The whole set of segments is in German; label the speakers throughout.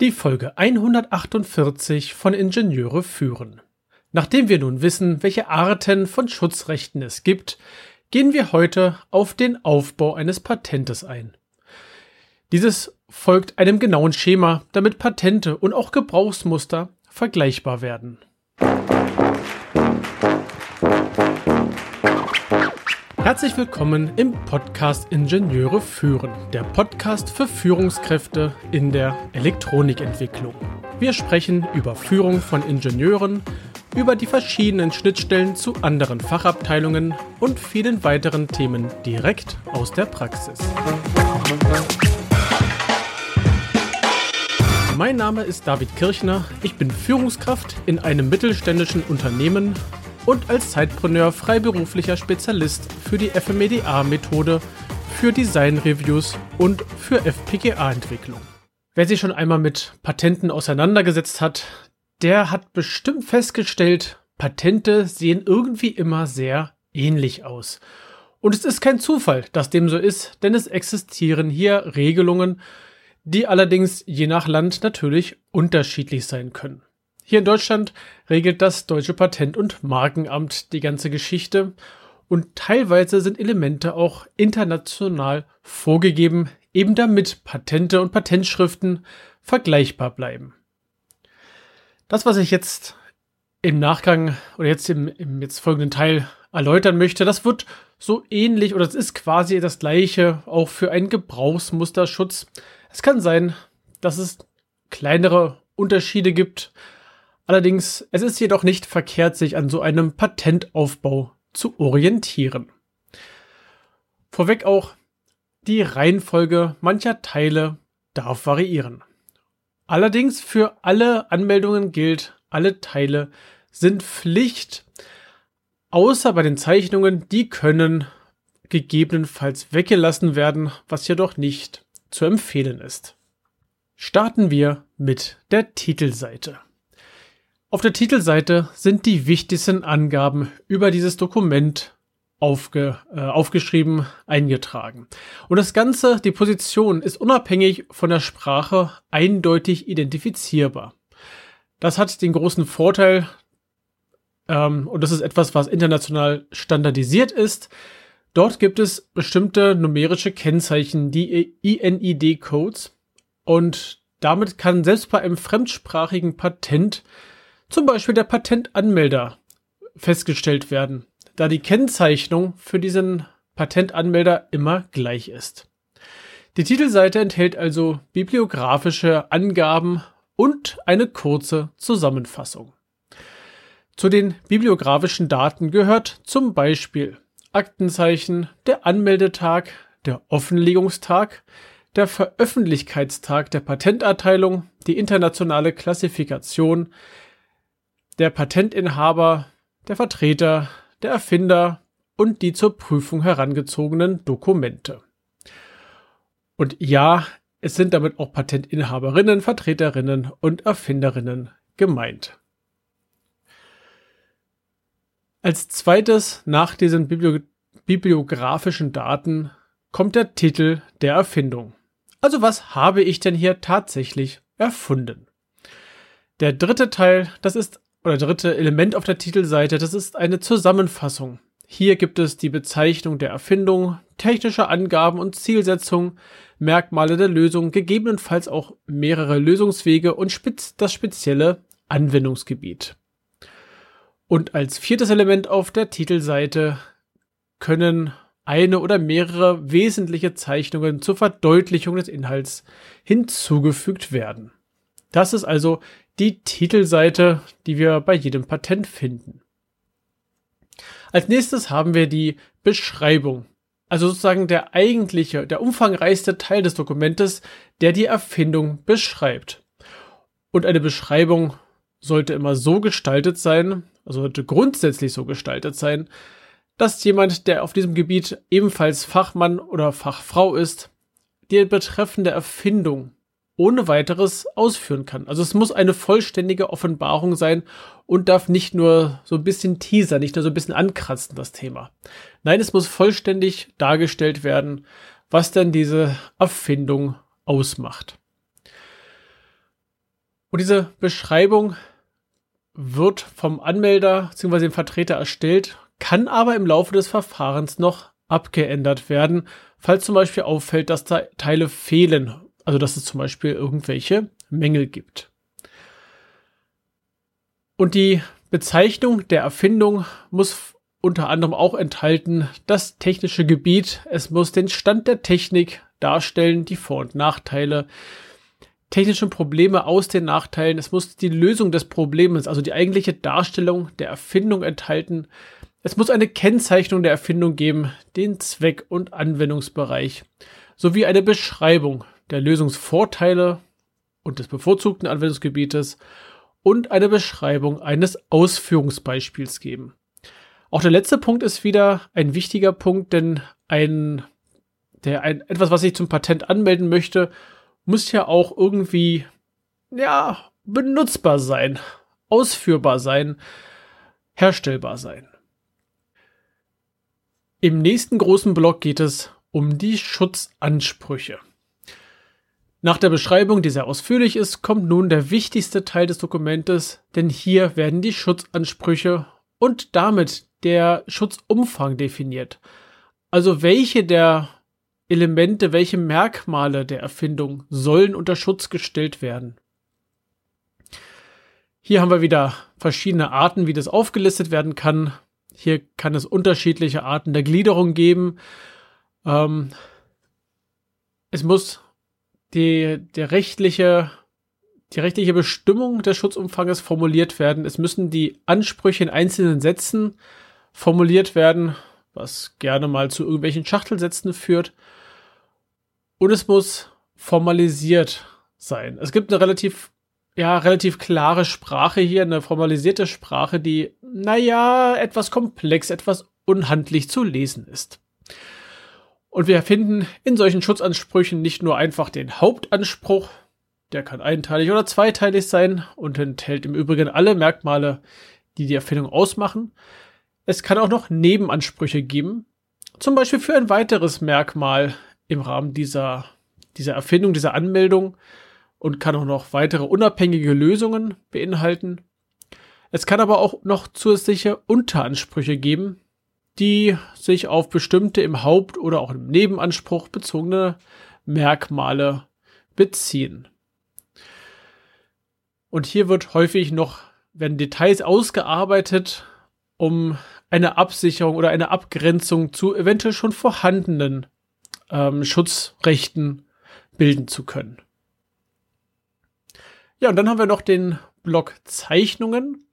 Speaker 1: Die Folge 148 von Ingenieure führen. Nachdem wir nun wissen, welche Arten von Schutzrechten es gibt, gehen wir heute auf den Aufbau eines Patentes ein. Dieses folgt einem genauen Schema, damit Patente und auch Gebrauchsmuster vergleichbar werden. Herzlich willkommen im Podcast Ingenieure führen, der Podcast für Führungskräfte in der Elektronikentwicklung. Wir sprechen über Führung von Ingenieuren, über die verschiedenen Schnittstellen zu anderen Fachabteilungen und vielen weiteren Themen direkt aus der Praxis. Mein Name ist David Kirchner, ich bin Führungskraft in einem mittelständischen Unternehmen und als Zeitpreneur freiberuflicher Spezialist für die FMEDA-Methode, für Design-Reviews und für FPGA-Entwicklung. Wer sich schon einmal mit Patenten auseinandergesetzt hat, der hat bestimmt festgestellt, Patente sehen irgendwie immer sehr ähnlich aus. Und es ist kein Zufall, dass dem so ist, denn es existieren hier Regelungen, die allerdings je nach Land natürlich unterschiedlich sein können. Hier in Deutschland regelt das Deutsche Patent- und Markenamt die ganze Geschichte und teilweise sind Elemente auch international vorgegeben, eben damit Patente und Patentschriften vergleichbar bleiben. Das, was ich jetzt im Nachgang oder jetzt im, im jetzt folgenden Teil erläutern möchte, das wird so ähnlich oder es ist quasi das gleiche auch für einen Gebrauchsmusterschutz. Es kann sein, dass es kleinere Unterschiede gibt, Allerdings, es ist jedoch nicht verkehrt, sich an so einem Patentaufbau zu orientieren. Vorweg auch, die Reihenfolge mancher Teile darf variieren. Allerdings für alle Anmeldungen gilt, alle Teile sind Pflicht, außer bei den Zeichnungen, die können gegebenenfalls weggelassen werden, was jedoch nicht zu empfehlen ist. Starten wir mit der Titelseite. Auf der Titelseite sind die wichtigsten Angaben über dieses Dokument aufge, äh, aufgeschrieben, eingetragen. Und das Ganze, die Position, ist unabhängig von der Sprache eindeutig identifizierbar. Das hat den großen Vorteil, ähm, und das ist etwas, was international standardisiert ist. Dort gibt es bestimmte numerische Kennzeichen, die INID-Codes, und damit kann selbst bei einem fremdsprachigen Patent zum Beispiel der Patentanmelder festgestellt werden, da die Kennzeichnung für diesen Patentanmelder immer gleich ist. Die Titelseite enthält also bibliografische Angaben und eine kurze Zusammenfassung. Zu den bibliografischen Daten gehört zum Beispiel Aktenzeichen, der Anmeldetag, der Offenlegungstag, der Veröffentlichkeitstag der Patenterteilung, die internationale Klassifikation, der Patentinhaber, der Vertreter, der Erfinder und die zur Prüfung herangezogenen Dokumente. Und ja, es sind damit auch Patentinhaberinnen, Vertreterinnen und Erfinderinnen gemeint. Als zweites nach diesen Bibli bibliografischen Daten kommt der Titel der Erfindung. Also was habe ich denn hier tatsächlich erfunden? Der dritte Teil, das ist oder dritte Element auf der Titelseite, das ist eine Zusammenfassung. Hier gibt es die Bezeichnung der Erfindung, technische Angaben und Zielsetzung, Merkmale der Lösung, gegebenenfalls auch mehrere Lösungswege und spitz das spezielle Anwendungsgebiet. Und als viertes Element auf der Titelseite können eine oder mehrere wesentliche Zeichnungen zur Verdeutlichung des Inhalts hinzugefügt werden. Das ist also die Titelseite, die wir bei jedem Patent finden. Als nächstes haben wir die Beschreibung. Also sozusagen der eigentliche, der umfangreichste Teil des Dokumentes, der die Erfindung beschreibt. Und eine Beschreibung sollte immer so gestaltet sein, also sollte grundsätzlich so gestaltet sein, dass jemand, der auf diesem Gebiet ebenfalls Fachmann oder Fachfrau ist, die betreffende Erfindung ohne weiteres ausführen kann. Also es muss eine vollständige Offenbarung sein und darf nicht nur so ein bisschen teaser, nicht nur so ein bisschen ankratzen, das Thema. Nein, es muss vollständig dargestellt werden, was denn diese Erfindung ausmacht. Und diese Beschreibung wird vom Anmelder bzw. dem Vertreter erstellt, kann aber im Laufe des Verfahrens noch abgeändert werden, falls zum Beispiel auffällt, dass da Teile fehlen, also dass es zum Beispiel irgendwelche Mängel gibt. Und die Bezeichnung der Erfindung muss unter anderem auch enthalten das technische Gebiet. Es muss den Stand der Technik darstellen, die Vor- und Nachteile, technische Probleme aus den Nachteilen. Es muss die Lösung des Problems, also die eigentliche Darstellung der Erfindung enthalten. Es muss eine Kennzeichnung der Erfindung geben, den Zweck und Anwendungsbereich, sowie eine Beschreibung der Lösungsvorteile und des bevorzugten Anwendungsgebietes und eine Beschreibung eines Ausführungsbeispiels geben. Auch der letzte Punkt ist wieder ein wichtiger Punkt, denn ein, der, ein, etwas, was ich zum Patent anmelden möchte, muss ja auch irgendwie, ja, benutzbar sein, ausführbar sein, herstellbar sein. Im nächsten großen Block geht es um die Schutzansprüche. Nach der Beschreibung, die sehr ausführlich ist, kommt nun der wichtigste Teil des Dokumentes, denn hier werden die Schutzansprüche und damit der Schutzumfang definiert. Also welche der Elemente, welche Merkmale der Erfindung sollen unter Schutz gestellt werden. Hier haben wir wieder verschiedene Arten, wie das aufgelistet werden kann. Hier kann es unterschiedliche Arten der Gliederung geben. Ähm, es muss die, der rechtliche, die rechtliche Bestimmung des Schutzumfanges formuliert werden. Es müssen die Ansprüche in einzelnen Sätzen formuliert werden, was gerne mal zu irgendwelchen Schachtelsätzen führt. Und es muss formalisiert sein. Es gibt eine relativ, ja, relativ klare Sprache hier, eine formalisierte Sprache, die, naja, etwas komplex, etwas unhandlich zu lesen ist. Und wir finden in solchen Schutzansprüchen nicht nur einfach den Hauptanspruch, der kann einteilig oder zweiteilig sein und enthält im Übrigen alle Merkmale, die die Erfindung ausmachen. Es kann auch noch Nebenansprüche geben, zum Beispiel für ein weiteres Merkmal im Rahmen dieser, dieser Erfindung, dieser Anmeldung und kann auch noch weitere unabhängige Lösungen beinhalten. Es kann aber auch noch zusätzliche Unteransprüche geben, die sich auf bestimmte im Haupt- oder auch im Nebenanspruch bezogene Merkmale beziehen. Und hier wird häufig noch, werden Details ausgearbeitet, um eine Absicherung oder eine Abgrenzung zu eventuell schon vorhandenen ähm, Schutzrechten bilden zu können. Ja, und dann haben wir noch den Block Zeichnungen.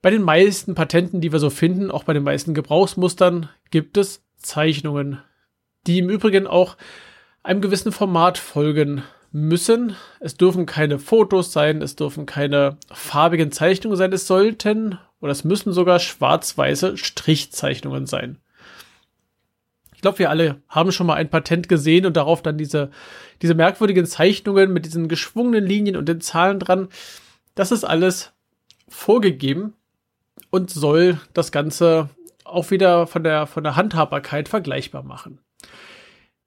Speaker 1: Bei den meisten Patenten, die wir so finden, auch bei den meisten Gebrauchsmustern, gibt es Zeichnungen, die im Übrigen auch einem gewissen Format folgen müssen. Es dürfen keine Fotos sein, es dürfen keine farbigen Zeichnungen sein, es sollten oder es müssen sogar schwarz-weiße Strichzeichnungen sein. Ich glaube, wir alle haben schon mal ein Patent gesehen und darauf dann diese, diese merkwürdigen Zeichnungen mit diesen geschwungenen Linien und den Zahlen dran. Das ist alles vorgegeben und soll das Ganze auch wieder von der, von der Handhabbarkeit vergleichbar machen.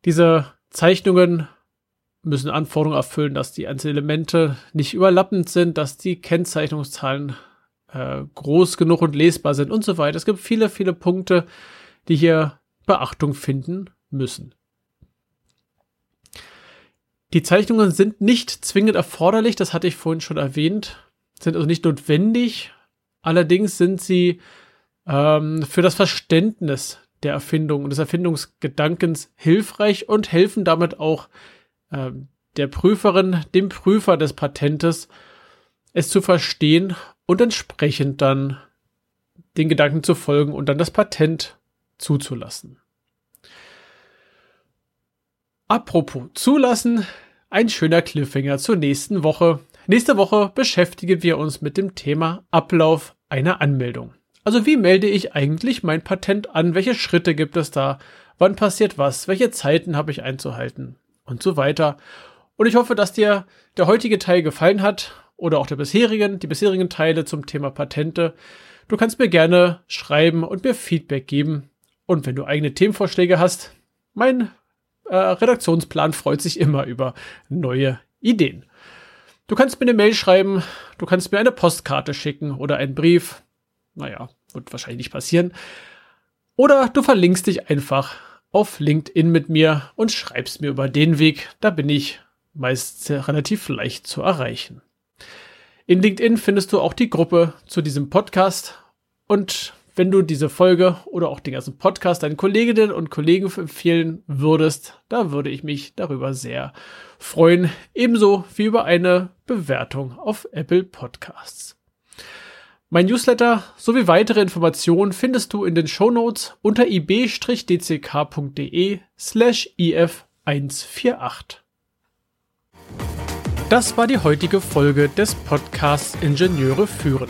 Speaker 1: Diese Zeichnungen müssen Anforderungen erfüllen, dass die einzelnen Elemente nicht überlappend sind, dass die Kennzeichnungszahlen äh, groß genug und lesbar sind und so weiter. Es gibt viele, viele Punkte, die hier Beachtung finden müssen. Die Zeichnungen sind nicht zwingend erforderlich, das hatte ich vorhin schon erwähnt, sind also nicht notwendig. Allerdings sind sie ähm, für das Verständnis der Erfindung und des Erfindungsgedankens hilfreich und helfen damit auch äh, der Prüferin, dem Prüfer des Patentes, es zu verstehen und entsprechend dann den Gedanken zu folgen und dann das Patent zuzulassen. Apropos zulassen, ein schöner Cliffhanger zur nächsten Woche. Nächste Woche beschäftigen wir uns mit dem Thema Ablauf einer Anmeldung. Also wie melde ich eigentlich mein Patent an? Welche Schritte gibt es da? Wann passiert was? Welche Zeiten habe ich einzuhalten? Und so weiter. Und ich hoffe, dass dir der heutige Teil gefallen hat oder auch der bisherigen, die bisherigen Teile zum Thema Patente. Du kannst mir gerne schreiben und mir Feedback geben. Und wenn du eigene Themenvorschläge hast, mein äh, Redaktionsplan freut sich immer über neue Ideen. Du kannst mir eine Mail schreiben, du kannst mir eine Postkarte schicken oder einen Brief. Naja, wird wahrscheinlich nicht passieren. Oder du verlinkst dich einfach auf LinkedIn mit mir und schreibst mir über den Weg. Da bin ich meist relativ leicht zu erreichen. In LinkedIn findest du auch die Gruppe zu diesem Podcast und wenn du diese Folge oder auch den ganzen Podcast deinen Kolleginnen und Kollegen empfehlen würdest, da würde ich mich darüber sehr freuen, ebenso wie über eine Bewertung auf Apple Podcasts. Mein Newsletter sowie weitere Informationen findest du in den Shownotes unter ib-dck.de slash if148. Das war die heutige Folge des Podcasts Ingenieure führen.